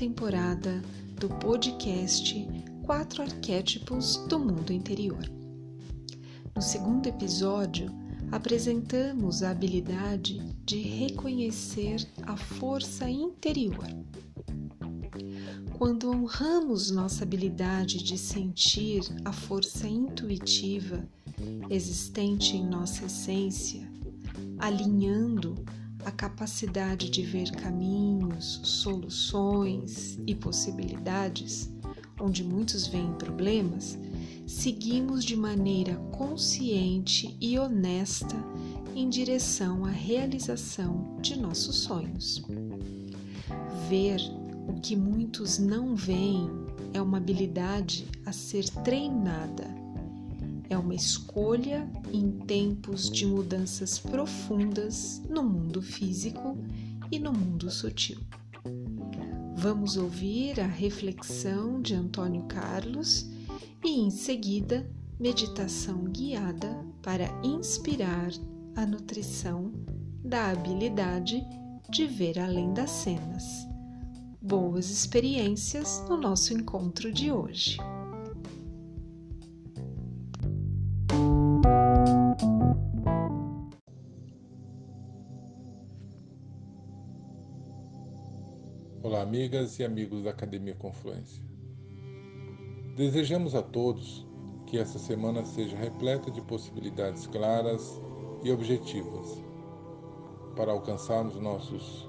Temporada do podcast Quatro Arquétipos do Mundo Interior. No segundo episódio, apresentamos a habilidade de reconhecer a força interior. Quando honramos nossa habilidade de sentir a força intuitiva existente em nossa essência, alinhando a capacidade de ver caminhos, soluções e possibilidades, onde muitos veem problemas, seguimos de maneira consciente e honesta em direção à realização de nossos sonhos. Ver o que muitos não veem é uma habilidade a ser treinada é uma escolha em tempos de mudanças profundas no mundo físico e no mundo sutil. Vamos ouvir a reflexão de Antônio Carlos e, em seguida, meditação guiada para inspirar a nutrição da habilidade de ver além das cenas. Boas experiências no nosso encontro de hoje. Amigas e amigos da Academia Confluência. Desejamos a todos que essa semana seja repleta de possibilidades claras e objetivas para alcançarmos nossos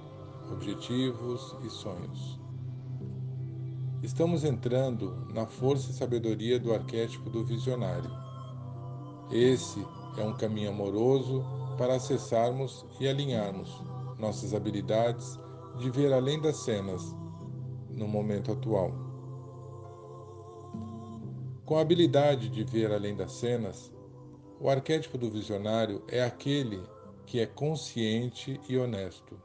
objetivos e sonhos. Estamos entrando na força e sabedoria do arquétipo do visionário. Esse é um caminho amoroso para acessarmos e alinharmos nossas habilidades de ver além das cenas no momento atual. Com a habilidade de ver além das cenas, o arquétipo do visionário é aquele que é consciente e honesto.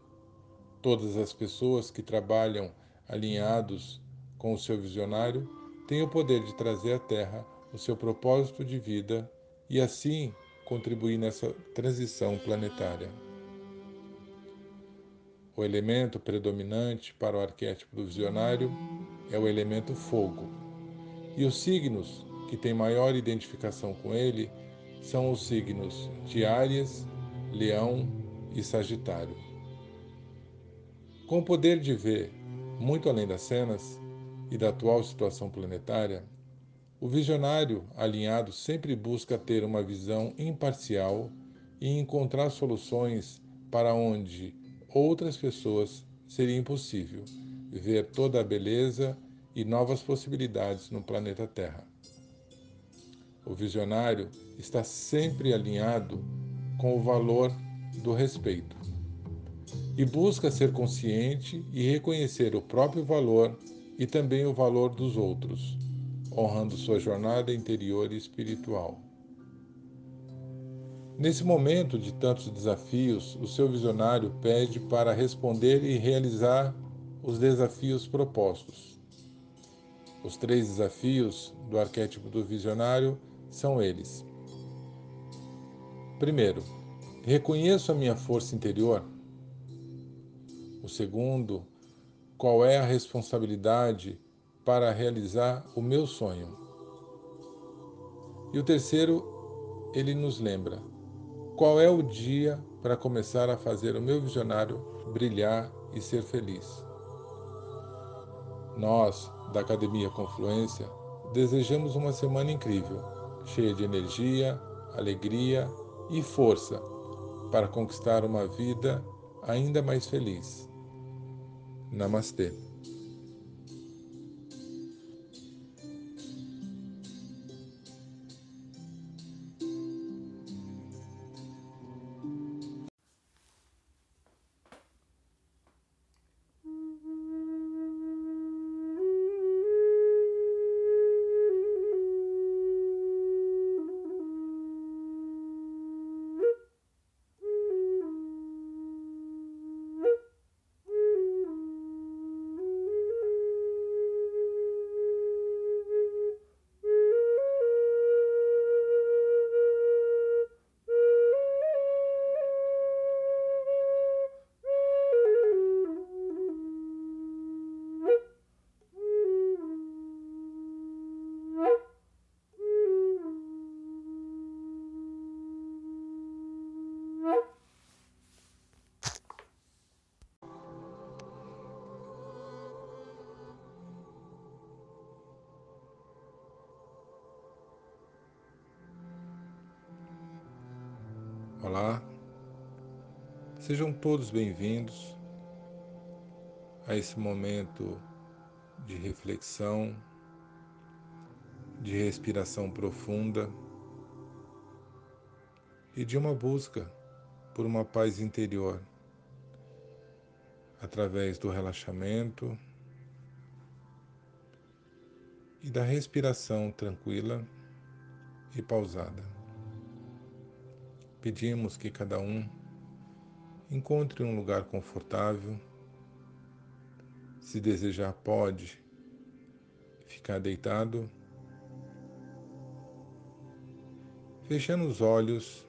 Todas as pessoas que trabalham alinhados com o seu visionário têm o poder de trazer à Terra o seu propósito de vida e assim contribuir nessa transição planetária. O elemento predominante para o arquétipo do visionário é o elemento fogo. E os signos que têm maior identificação com ele são os signos de Áries, Leão e Sagitário. Com o poder de ver muito além das cenas e da atual situação planetária, o visionário alinhado sempre busca ter uma visão imparcial e encontrar soluções para onde outras pessoas seria impossível ver toda a beleza e novas possibilidades no planeta Terra. O visionário está sempre alinhado com o valor do respeito e busca ser consciente e reconhecer o próprio valor e também o valor dos outros, honrando sua jornada interior e espiritual. Nesse momento de tantos desafios, o seu visionário pede para responder e realizar os desafios propostos. Os três desafios do arquétipo do visionário são eles. Primeiro, reconheço a minha força interior. O segundo, qual é a responsabilidade para realizar o meu sonho? E o terceiro, ele nos lembra: qual é o dia para começar a fazer o meu visionário brilhar e ser feliz? Nós, da Academia Confluência, desejamos uma semana incrível, cheia de energia, alegria e força para conquistar uma vida ainda mais feliz. Namastê. Olá, sejam todos bem-vindos a esse momento de reflexão, de respiração profunda e de uma busca por uma paz interior através do relaxamento e da respiração tranquila e pausada pedimos que cada um encontre um lugar confortável. Se desejar, pode ficar deitado, fechando os olhos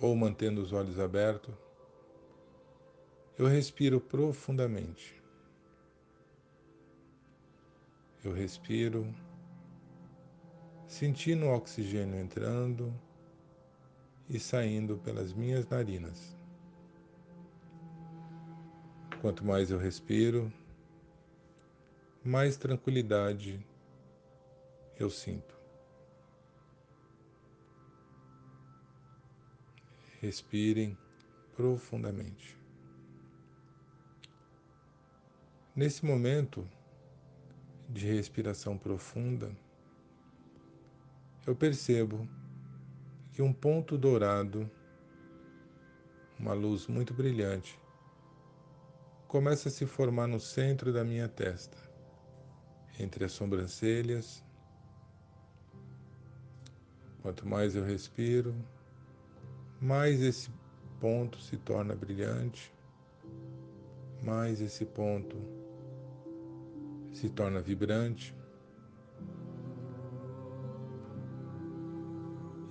ou mantendo os olhos abertos. Eu respiro profundamente. Eu respiro, sentindo o oxigênio entrando e saindo pelas minhas narinas. Quanto mais eu respiro, mais tranquilidade eu sinto. Respirem profundamente. Nesse momento de respiração profunda, eu percebo que um ponto dourado, uma luz muito brilhante, começa a se formar no centro da minha testa, entre as sobrancelhas. Quanto mais eu respiro, mais esse ponto se torna brilhante, mais esse ponto se torna vibrante.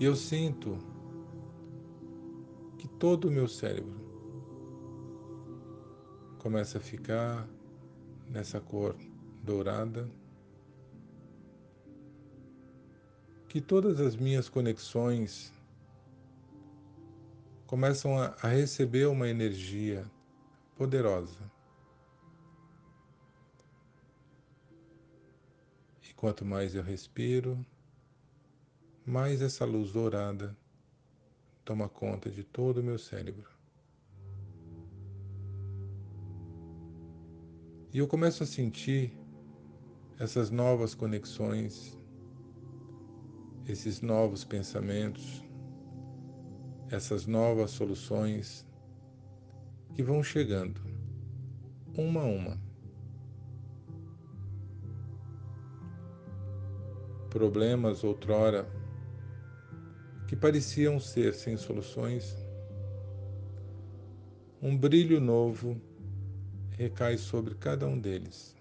E eu sinto que todo o meu cérebro começa a ficar nessa cor dourada, que todas as minhas conexões começam a, receber uma energia poderosa. E quanto mais eu respiro, mais essa luz dourada toma conta de todo o meu cérebro. E eu começo a sentir essas novas conexões, esses novos pensamentos, essas novas soluções que vão chegando, uma a uma. Problemas outrora que pareciam ser sem soluções, um brilho novo recai sobre cada um deles.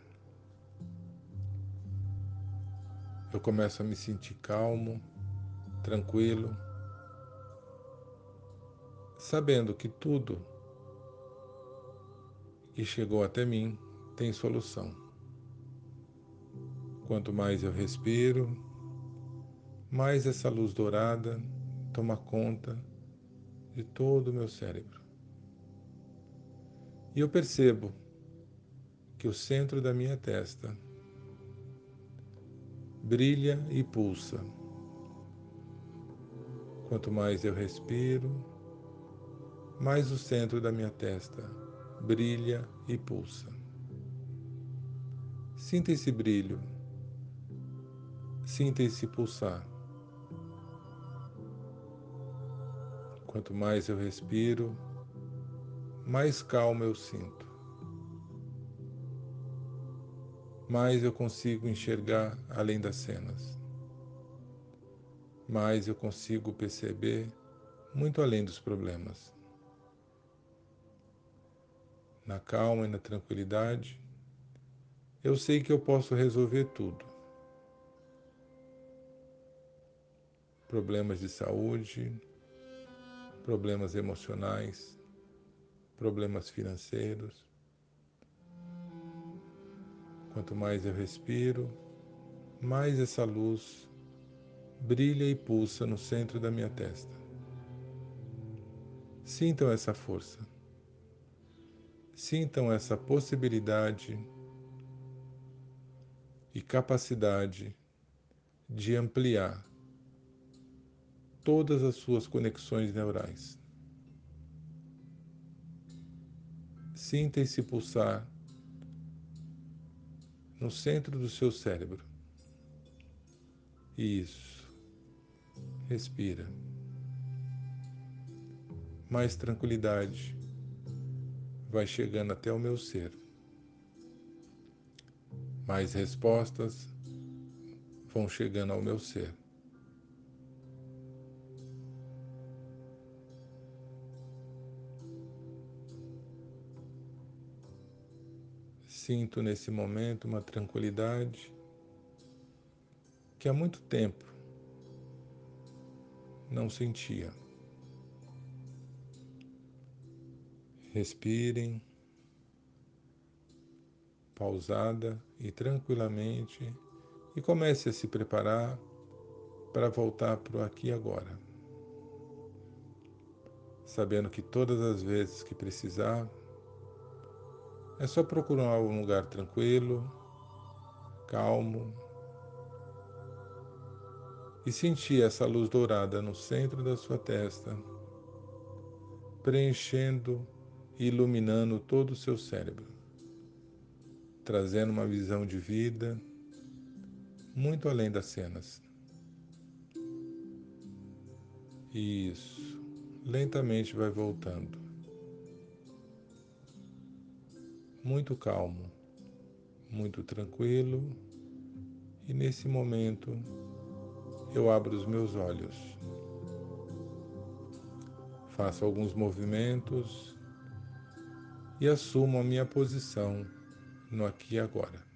Eu começo a me sentir calmo, tranquilo, sabendo que tudo que chegou até mim tem solução. Quanto mais eu respiro, mais essa luz dourada toma conta de todo o meu cérebro. E eu percebo que o centro da minha testa brilha e pulsa. Quanto mais eu respiro, mais o centro da minha testa brilha e pulsa. Sinta esse brilho, sinta esse pulsar. Quanto mais eu respiro, mais calma eu sinto. Mais eu consigo enxergar além das cenas. Mais eu consigo perceber muito além dos problemas. Na calma e na tranquilidade, eu sei que eu posso resolver tudo. Problemas de saúde, problemas emocionais, problemas financeiros. Quanto mais eu respiro, mais essa luz brilha e pulsa no centro da minha testa. Sintam essa força. Sintam essa possibilidade e capacidade de ampliar todas as suas conexões neurais. Sinta esse pulsar no centro do seu cérebro. Isso. Respira. Mais tranquilidade vai chegando até o meu ser. Mais respostas vão chegando ao meu ser. Sinto nesse momento uma tranquilidade que há muito tempo não sentia. Respirem pausada e tranquilamente e comece a se preparar para voltar para o aqui e agora. Sabendo que todas as vezes que precisar, é só procurar um lugar tranquilo, calmo e sentir essa luz dourada no centro da sua testa, preenchendo e iluminando todo o seu cérebro, trazendo uma visão de vida muito além das cenas. Isso, lentamente vai voltando. Muito calmo, muito tranquilo, e nesse momento eu abro os meus olhos. Faço alguns movimentos e assumo a minha posição no aqui e agora.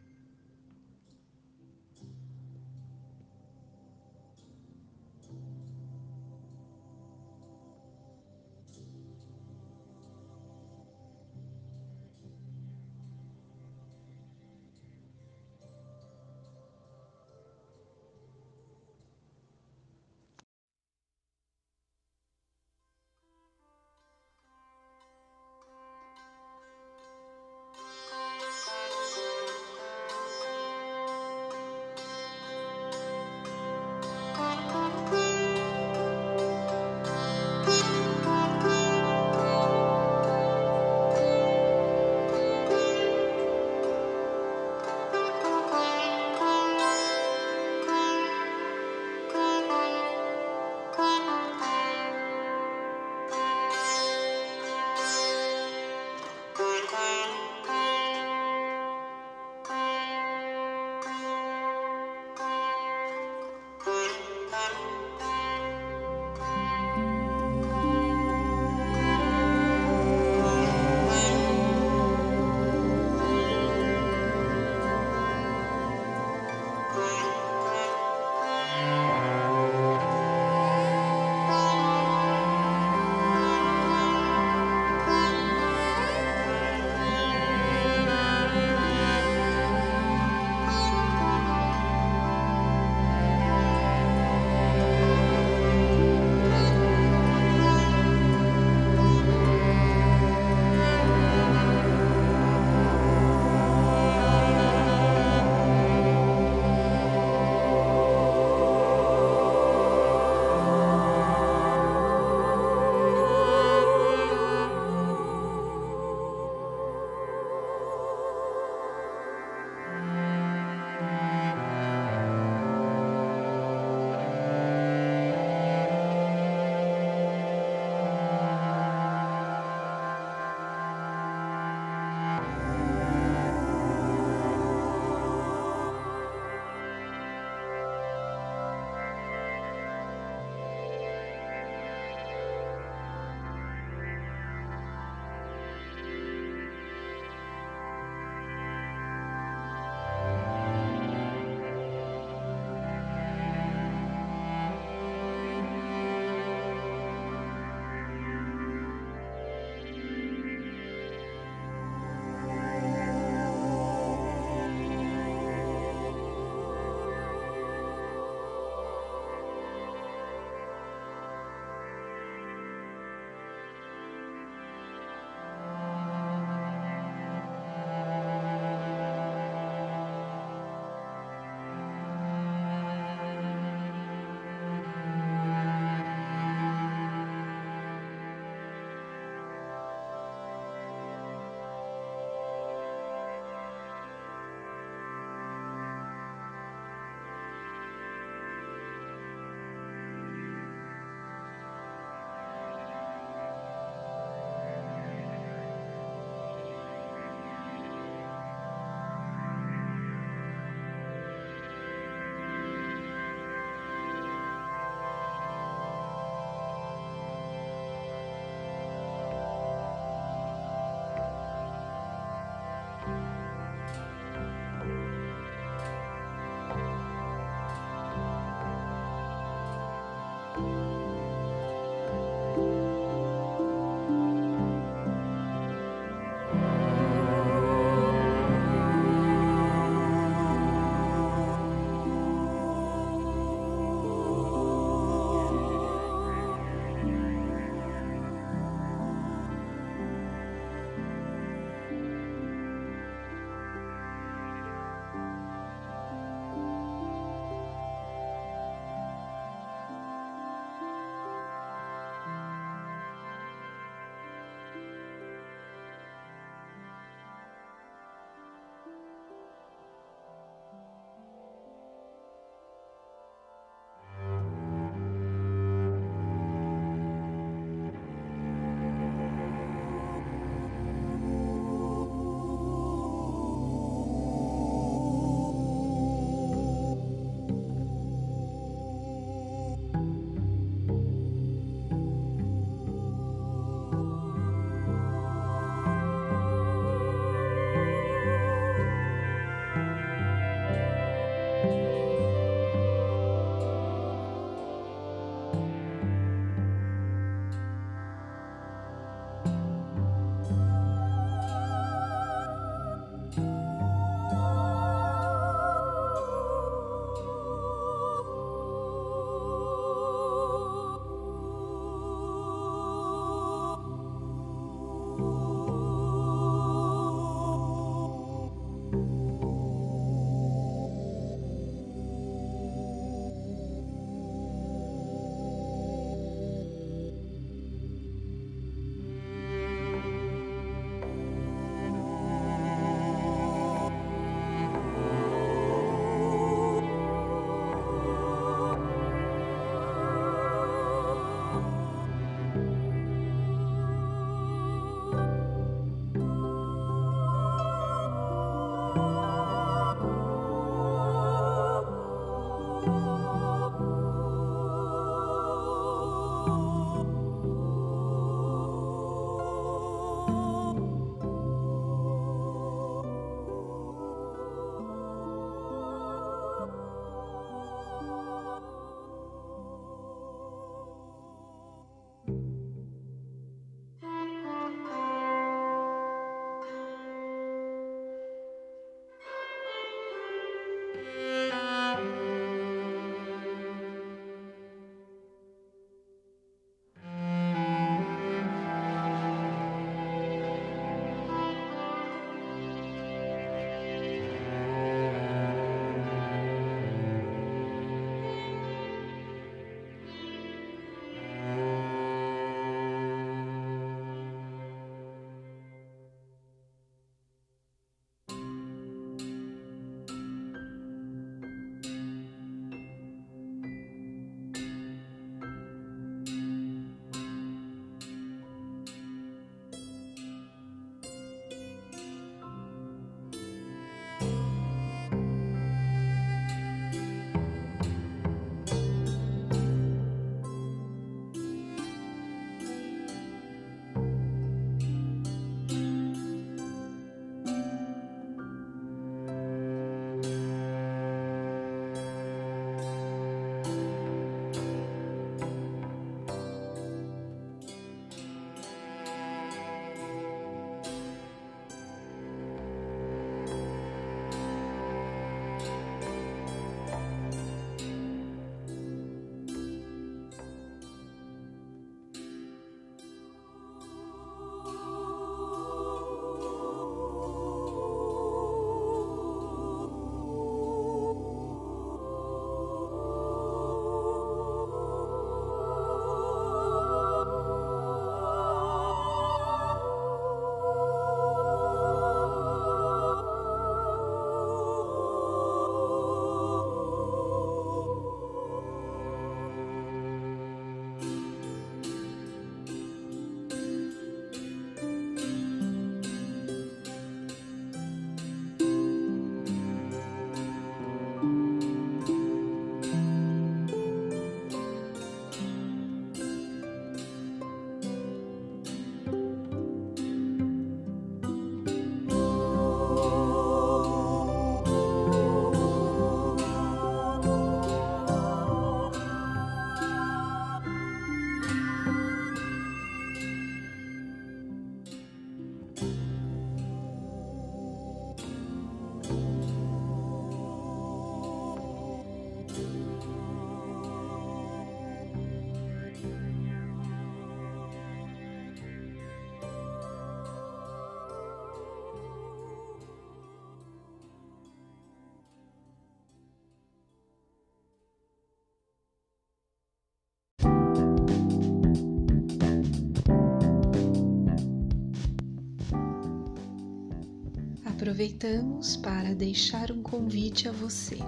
Aproveitamos para deixar um convite a você.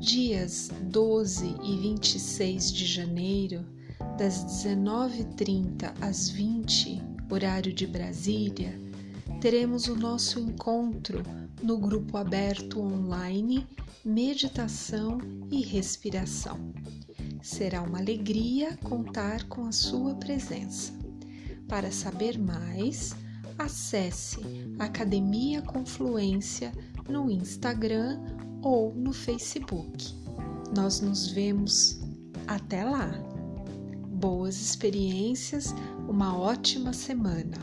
Dias 12 e 26 de janeiro, das 19h30 às 20 horário de Brasília, teremos o nosso encontro no grupo aberto online Meditação e Respiração. Será uma alegria contar com a sua presença. Para saber mais, acesse Academia Confluência no Instagram ou no Facebook. Nós nos vemos até lá. Boas experiências, uma ótima semana.